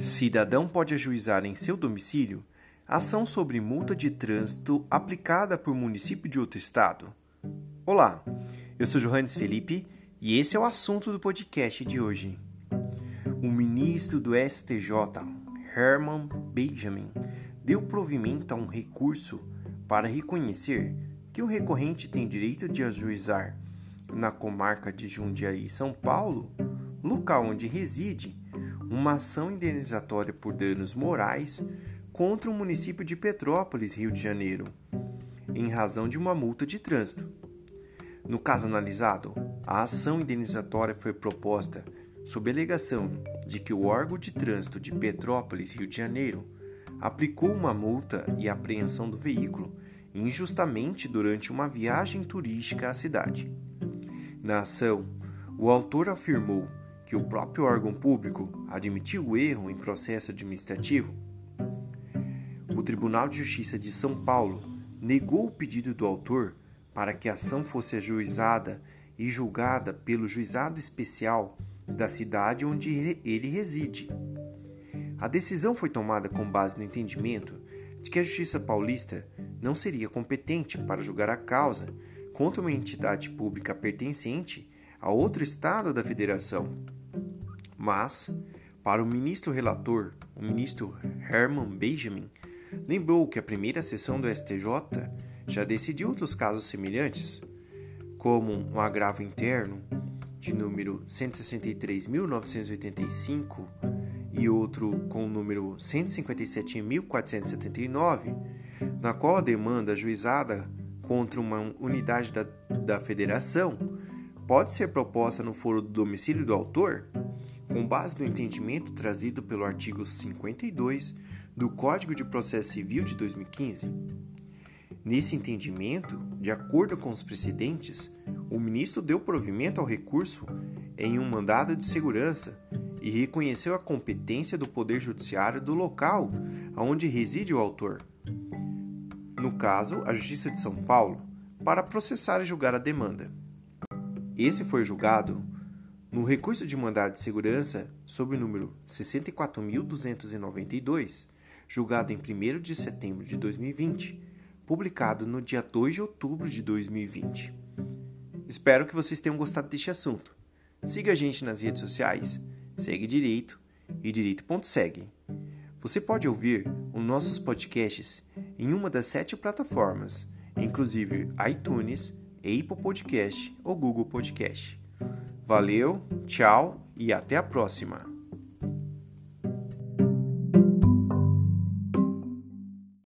Cidadão pode ajuizar em seu domicílio ação sobre multa de trânsito aplicada por município de outro estado. Olá, eu sou Johannes Felipe e esse é o assunto do podcast de hoje. O ministro do STJ, Herman Benjamin, deu provimento a um recurso para reconhecer que o recorrente tem direito de ajuizar na comarca de Jundiaí, São Paulo, local onde reside, uma ação indenizatória por danos morais contra o município de Petrópolis, Rio de Janeiro, em razão de uma multa de trânsito. No caso analisado, a ação indenizatória foi proposta sob alegação de que o órgão de trânsito de Petrópolis, Rio de Janeiro, aplicou uma multa e apreensão do veículo injustamente durante uma viagem turística à cidade. Na ação, o autor afirmou que o próprio órgão público admitiu o erro em processo administrativo, o Tribunal de Justiça de São Paulo negou o pedido do autor para que a ação fosse ajuizada e julgada pelo juizado especial da cidade onde ele reside. A decisão foi tomada com base no entendimento de que a Justiça Paulista não seria competente para julgar a causa contra uma entidade pública pertencente a outro estado da federação. Mas, para o ministro relator, o ministro Herman Benjamin, lembrou que a primeira sessão do STJ já decidiu outros casos semelhantes, como um agravo interno de número 163.985 e outro com o número 157.479, na qual a demanda ajuizada contra uma unidade da, da federação pode ser proposta no foro do domicílio do autor com base no entendimento trazido pelo artigo 52 do Código de Processo Civil de 2015. Nesse entendimento, de acordo com os precedentes, o ministro deu provimento ao recurso em um mandado de segurança e reconheceu a competência do Poder Judiciário do local onde reside o autor. No caso, a Justiça de São Paulo, para processar e julgar a demanda. Esse foi julgado no recurso de mandado de segurança, sob o número 64.292, julgado em 1 de setembro de 2020, publicado no dia 2 de outubro de 2020. Espero que vocês tenham gostado deste assunto. Siga a gente nas redes sociais, segue direito e direito.segue. Você pode ouvir os nossos podcasts em uma das sete plataformas, inclusive iTunes, Apple Podcast ou Google Podcast. Valeu, tchau e até a próxima!